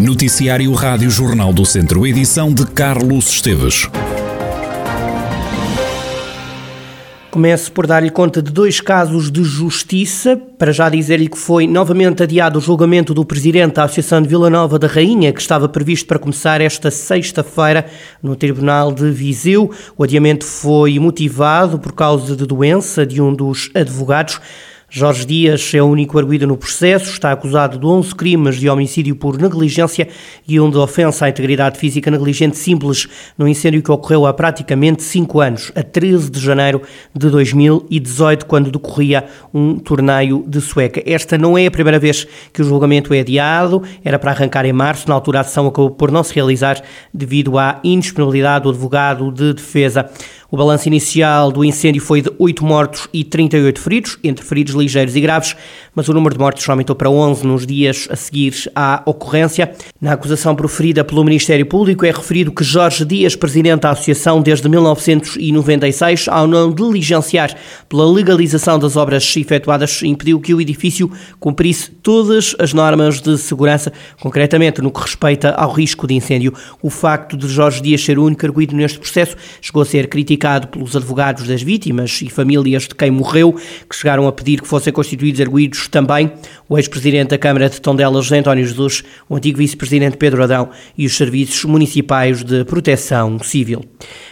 Noticiário Rádio Jornal do Centro, edição de Carlos Esteves. Começo por dar-lhe conta de dois casos de justiça. Para já dizer-lhe que foi novamente adiado o julgamento do presidente da Associação de Vila Nova da Rainha, que estava previsto para começar esta sexta-feira no Tribunal de Viseu. O adiamento foi motivado por causa de doença de um dos advogados. Jorge Dias é o único arguído no processo, está acusado de 11 crimes de homicídio por negligência e um de ofensa à integridade física negligente simples no incêndio que ocorreu há praticamente 5 anos, a 13 de janeiro de 2018, quando decorria um torneio de sueca. Esta não é a primeira vez que o julgamento é adiado, era para arrancar em março, na altura a sessão acabou por não se realizar devido à indisponibilidade do advogado de defesa. O balanço inicial do incêndio foi de 8 mortos e 38 feridos, entre feridos ligeiros e graves, mas o número de mortos aumentou para 11 nos dias a seguir à ocorrência. Na acusação proferida pelo Ministério Público é referido que Jorge Dias, presidente da Associação desde 1996, ao não diligenciar pela legalização das obras efetuadas, impediu que o edifício cumprisse todas as normas de segurança, concretamente no que respeita ao risco de incêndio. O facto de Jorge Dias ser o único arguído neste processo chegou a ser criticado criticado pelos advogados das vítimas e famílias de quem morreu, que chegaram a pedir que fossem constituídos arguídos também o ex-presidente da Câmara de Tondela, José António Jesus, o antigo vice-presidente Pedro Adão e os serviços municipais de proteção civil.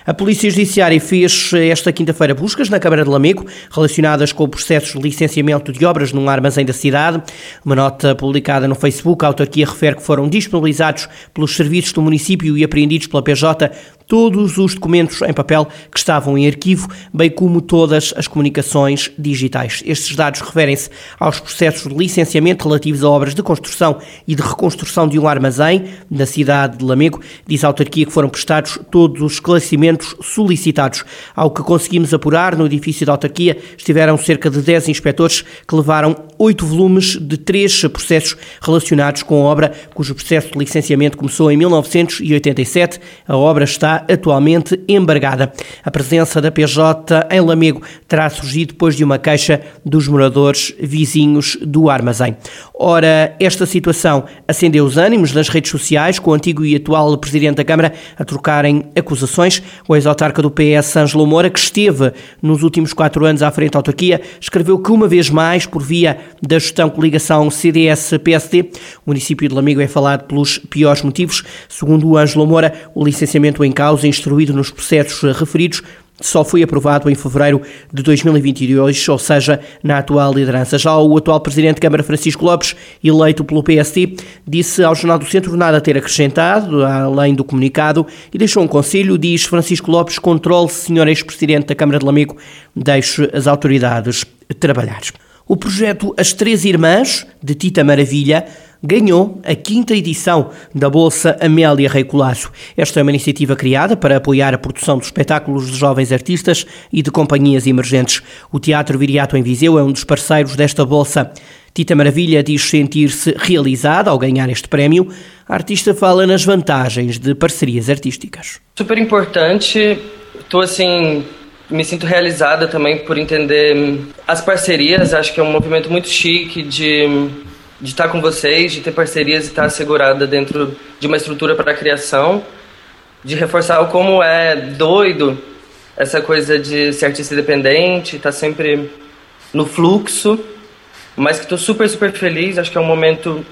A Polícia Judiciária fez esta quinta-feira buscas na Câmara de Lamego relacionadas com o processo de licenciamento de obras num armazém da cidade. Uma nota publicada no Facebook, a autarquia refere que foram disponibilizados pelos serviços do município e apreendidos pela PJ todos os documentos em papel que estavam em arquivo, bem como todas as comunicações digitais. Estes dados referem-se aos processos de licenciamento relativos a obras de construção e de reconstrução de um armazém na cidade de Lamego. Diz a autarquia que foram prestados todos os esclarecimentos solicitados. Ao que conseguimos apurar, no edifício da autarquia estiveram cerca de 10 inspectores que levaram oito volumes de três processos relacionados com a obra, cujo processo de licenciamento começou em 1987. A obra está atualmente embargada. A presença da PJ em Lamego terá surgido depois de uma queixa dos moradores vizinhos do armazém. Ora, esta situação acendeu os ânimos nas redes sociais, com o antigo e atual Presidente da Câmara a trocarem acusações. O ex-autarca do PS, Ângelo Moura, que esteve nos últimos quatro anos à frente da autarquia, escreveu que uma vez mais, por via da gestão coligação CDS-PSD, o município de Lamego é falado pelos piores motivos. Segundo o Ângelo Moura, o licenciamento em causa, instruído nos processos referidos, só foi aprovado em fevereiro de 2022, ou seja, na atual liderança. Já o atual presidente de Câmara, Francisco Lopes, eleito pelo PSD, disse ao Jornal do Centro nada ter acrescentado, além do comunicado, e deixou um conselho, diz Francisco Lopes, controle-se, senhor ex-presidente da Câmara de Lamego, deixe as autoridades trabalhar. O projeto As Três Irmãs, de Tita Maravilha, ganhou a quinta edição da Bolsa Amélia Rei Colasso. Esta é uma iniciativa criada para apoiar a produção de espetáculos de jovens artistas e de companhias emergentes. O Teatro Viriato em Viseu é um dos parceiros desta Bolsa. Tita Maravilha diz sentir-se realizada ao ganhar este prémio. A artista fala nas vantagens de parcerias artísticas. Super importante. Estou assim me sinto realizada também por entender as parcerias. Acho que é um movimento muito chique de de estar com vocês, de ter parcerias e estar assegurada dentro de uma estrutura para a criação, de reforçar o como é doido essa coisa de ser artista independente, estar sempre no fluxo, mas que estou super, super feliz, acho que é um momento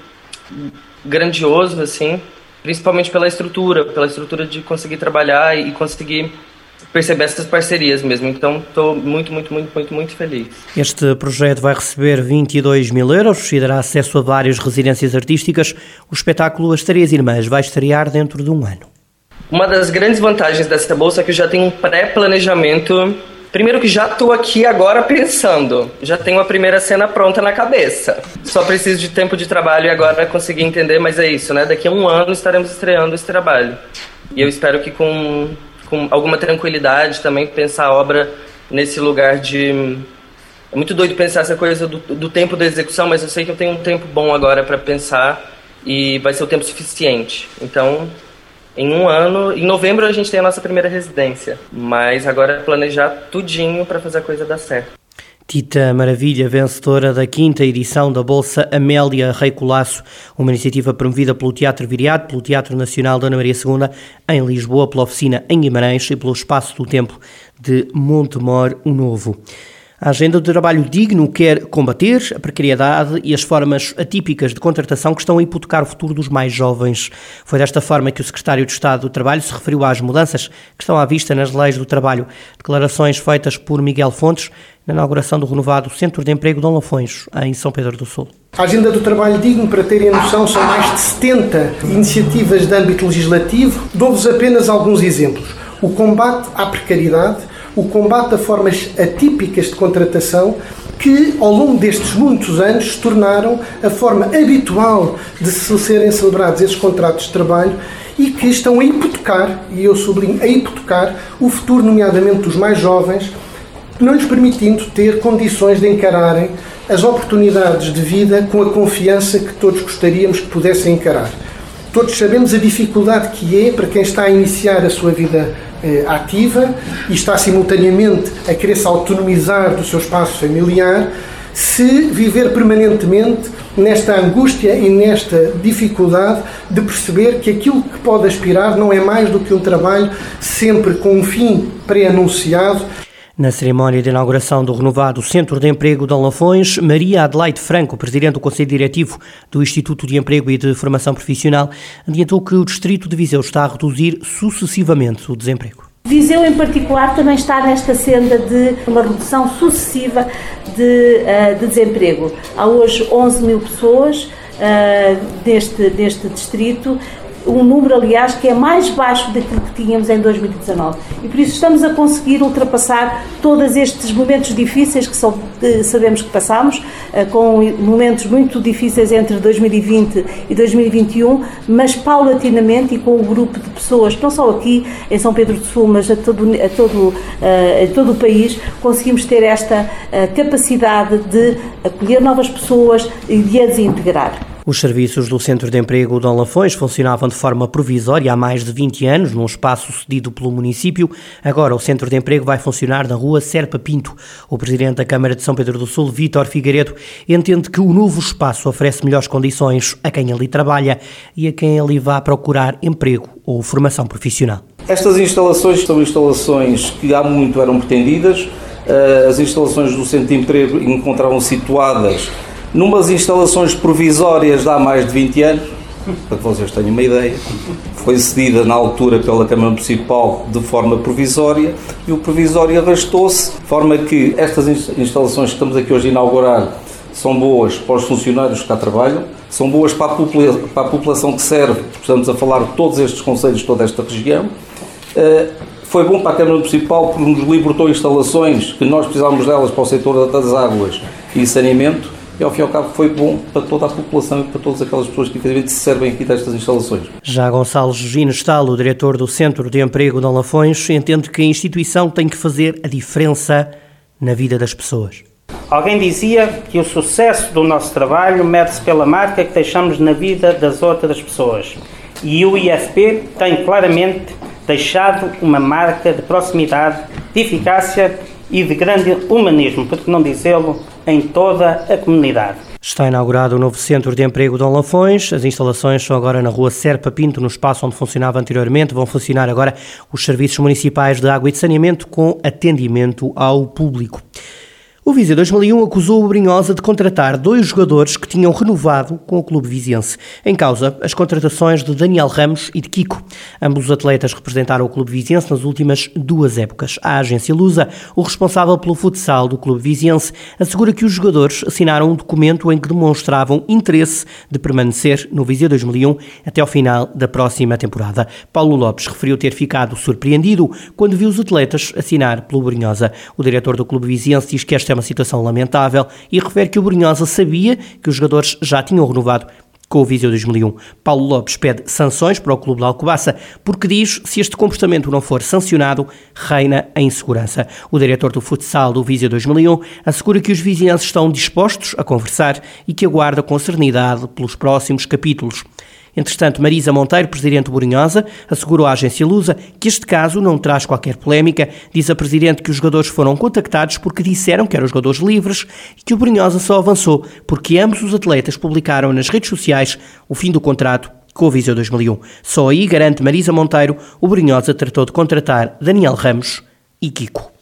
grandioso, assim, principalmente pela estrutura, pela estrutura de conseguir trabalhar e conseguir perceber essas parcerias mesmo. Então estou muito, muito, muito, muito, muito feliz. Este projeto vai receber 22 mil euros e dará acesso a várias residências artísticas. O espetáculo As Três Irmãs vai estrear dentro de um ano. Uma das grandes vantagens dessa bolsa é que eu já tenho um pré-planejamento. Primeiro que já estou aqui agora pensando, já tenho a primeira cena pronta na cabeça. Só preciso de tempo de trabalho e agora conseguir entender, mas é isso, né? Daqui a um ano estaremos estreando esse trabalho. E eu espero que com com alguma tranquilidade também pensar a obra nesse lugar de é muito doido pensar essa coisa do, do tempo da execução, mas eu sei que eu tenho um tempo bom agora para pensar e vai ser o tempo suficiente. Então, em um ano, em novembro a gente tem a nossa primeira residência, mas agora é planejar tudinho para fazer a coisa dar certo. Tita Maravilha, vencedora da quinta edição da Bolsa Amélia Rei Colasso, uma iniciativa promovida pelo Teatro Viriato, pelo Teatro Nacional Dona Maria II, em Lisboa, pela oficina em Guimarães e pelo Espaço do Tempo de Montemor, o Novo. A agenda do trabalho digno quer combater a precariedade e as formas atípicas de contratação que estão a hipotecar o futuro dos mais jovens. Foi desta forma que o secretário de Estado do Trabalho se referiu às mudanças que estão à vista nas leis do trabalho. Declarações feitas por Miguel Fontes na inauguração do renovado Centro de Emprego Dom Lafões, em São Pedro do Sul. A agenda do trabalho digno, para terem noção, são mais de 70 iniciativas de âmbito legislativo. Dou-vos apenas alguns exemplos. O combate à precariedade, o combate a formas atípicas de contratação que, ao longo destes muitos anos, se tornaram a forma habitual de se serem celebrados esses contratos de trabalho e que estão a hipotecar, e eu sublinho, a hipotecar o futuro, nomeadamente dos mais jovens, não lhes permitindo ter condições de encararem as oportunidades de vida com a confiança que todos gostaríamos que pudessem encarar. Todos sabemos a dificuldade que é para quem está a iniciar a sua vida eh, ativa e está simultaneamente a querer se autonomizar do seu espaço familiar, se viver permanentemente nesta angústia e nesta dificuldade de perceber que aquilo que pode aspirar não é mais do que um trabalho sempre com um fim pré-anunciado na cerimónia de inauguração do renovado Centro de Emprego de Lafões, Maria Adelaide Franco, presidente do Conselho Diretivo do Instituto de Emprego e de Formação Profissional, adiantou que o distrito de Viseu está a reduzir sucessivamente o desemprego. Viseu, em particular, também está nesta senda de uma redução sucessiva de, uh, de desemprego. Há hoje 11 mil pessoas uh, deste, deste distrito um número, aliás, que é mais baixo daquilo que tínhamos em 2019. E por isso estamos a conseguir ultrapassar todos estes momentos difíceis que só, sabemos que passamos, eh, com momentos muito difíceis entre 2020 e 2021, mas paulatinamente e com um grupo de pessoas, não só aqui em São Pedro do Sul, mas a todo, a todo, eh, a todo o país, conseguimos ter esta eh, capacidade de acolher novas pessoas e de as integrar. Os serviços do Centro de Emprego Dom Lafões funcionavam de forma provisória há mais de 20 anos, num espaço cedido pelo município. Agora o Centro de Emprego vai funcionar na rua Serpa Pinto. O Presidente da Câmara de São Pedro do Sul, Vítor Figueiredo, entende que o novo espaço oferece melhores condições a quem ali trabalha e a quem ali vá procurar emprego ou formação profissional. Estas instalações são instalações que há muito eram pretendidas. Eh, as instalações do Centro de Emprego encontravam situadas numas instalações provisórias de há mais de 20 anos, para que vocês tenham uma ideia, foi cedida na altura pela Câmara Municipal de forma provisória e o provisório arrastou-se, de forma que estas instalações que estamos aqui hoje a inaugurar são boas para os funcionários que cá trabalham, são boas para a, popula para a população que serve, estamos a falar de todos estes conselhos, toda esta região. Uh, foi bom para a Câmara Municipal porque nos libertou instalações que nós precisávamos delas para o setor das águas e saneamento e ao fim e ao cabo foi bom para toda a população e para todas aquelas pessoas que efetivamente se servem aqui destas instalações. Já Gonçalo Gino Estalo, diretor do Centro de Emprego de Lafões, entende que a instituição tem que fazer a diferença na vida das pessoas. Alguém dizia que o sucesso do nosso trabalho mede-se pela marca que deixamos na vida das outras pessoas. E o IFP tem claramente deixado uma marca de proximidade, de eficácia e de grande humanismo, por que não dizê-lo, em toda a comunidade. Está inaugurado o novo Centro de Emprego de Lafões. As instalações são agora na rua Serpa Pinto, no espaço onde funcionava anteriormente. Vão funcionar agora os serviços municipais de água e de saneamento com atendimento ao público. O Viseu 2001 acusou o Brinhosa de contratar dois jogadores que tinham renovado com o clube viziense. Em causa, as contratações de Daniel Ramos e de Kiko. Ambos os atletas representaram o clube viziense nas últimas duas épocas. A agência Lusa, o responsável pelo futsal do clube viziense, assegura que os jogadores assinaram um documento em que demonstravam interesse de permanecer no Viseu 2001 até ao final da próxima temporada. Paulo Lopes referiu ter ficado surpreendido quando viu os atletas assinar pelo Brinhosa. O diretor do clube viziense diz que esta uma situação lamentável e refere que o Brunhosa sabia que os jogadores já tinham renovado com o Viseu 2001. Paulo Lopes pede sanções para o Clube da Alcobaça, porque diz se este comportamento não for sancionado, reina a insegurança. O diretor do futsal do Viseu 2001 assegura que os vizinhanços estão dispostos a conversar e que aguarda com serenidade pelos próximos capítulos. Entretanto, Marisa Monteiro, presidente do Borinhosa, assegurou à agência Lusa que este caso não traz qualquer polémica. Diz a presidente que os jogadores foram contactados porque disseram que eram jogadores livres e que o Borinhosa só avançou porque ambos os atletas publicaram nas redes sociais o fim do contrato com o Viseu 2001. Só aí, garante Marisa Monteiro, o Borinhosa tratou de contratar Daniel Ramos e Kiko.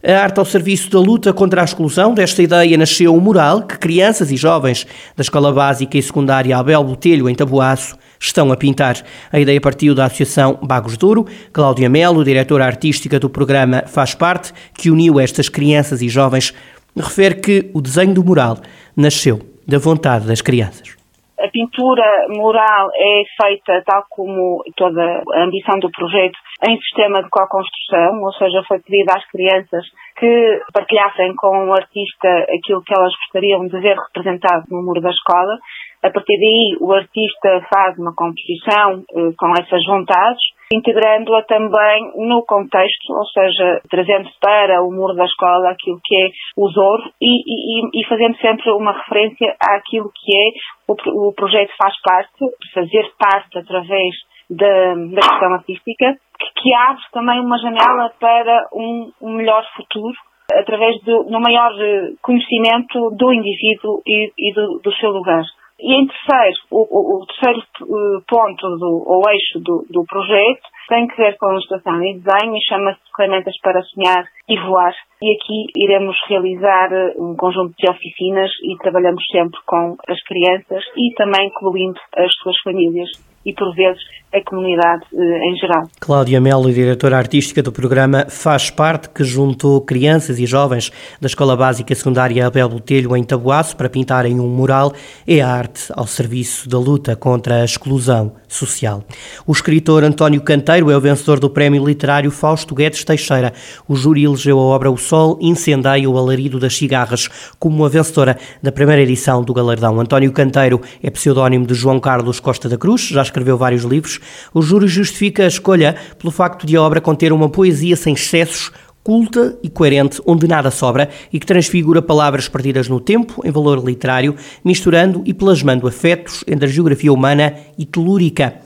A arte ao serviço da luta contra a exclusão, desta ideia nasceu o mural que crianças e jovens da Escola Básica e Secundária Abel Botelho, em Taboaço, estão a pintar. A ideia partiu da Associação Bagos Duro. Cláudia Melo, diretora artística do programa Faz Parte, que uniu estas crianças e jovens, refere que o desenho do mural nasceu da vontade das crianças. A pintura mural é feita, tal como toda a ambição do projeto, em sistema de co-construção, ou seja, foi pedido às crianças que partilhassem com o artista aquilo que elas gostariam de ver representado no muro da escola. A partir daí, o artista faz uma composição eh, com essas vontades integrando-a também no contexto, ou seja, trazendo para o muro da escola aquilo que é o Zoro e, e, e fazendo sempre uma referência àquilo que é o, o projeto faz parte, fazer parte através da, da questão artística, que, que, abre também uma janela para um, um melhor futuro através do, do maior eh, conhecimento do indivíduo e, e do, do seu lugar. E em terceiro, o, o, terceiro eh, ponto do, ou eixo do, do projeto tem que ver com a ilustração e desenho e chama-se Ferramentas para Sonhar e Voar. E aqui iremos realizar eh, um conjunto de oficinas e trabalhamos sempre com as crianças e também incluindo as suas famílias e, por vezes, a comunidade eh, em geral. Cláudia Melo, diretora artística do programa Faz Parte, que juntou crianças e jovens da Escola Básica Secundária Abel Botelho em Tabuaço para pintarem um mural, é a arte ao serviço da luta contra a exclusão social. O escritor António Canteiro é o vencedor do prémio literário Fausto Guedes Teixeira. O júri elegeu a obra O Sol incendeia o alarido das cigarras como a vencedora da primeira edição do galardão. António Canteiro é pseudónimo de João Carlos Costa da Cruz, já escreveu vários livros. O júri justifica a escolha pelo facto de a obra conter uma poesia sem excessos, culta e coerente, onde nada sobra e que transfigura palavras perdidas no tempo em valor literário, misturando e plasmando afetos entre a geografia humana e telúrica.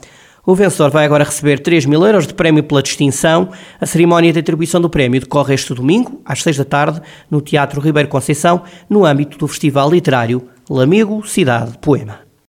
O vencedor vai agora receber 3 mil euros de prémio pela distinção. A cerimónia de atribuição do prémio decorre este domingo, às 6 da tarde, no Teatro Ribeiro Conceição, no âmbito do Festival Literário Lamigo Cidade Poema.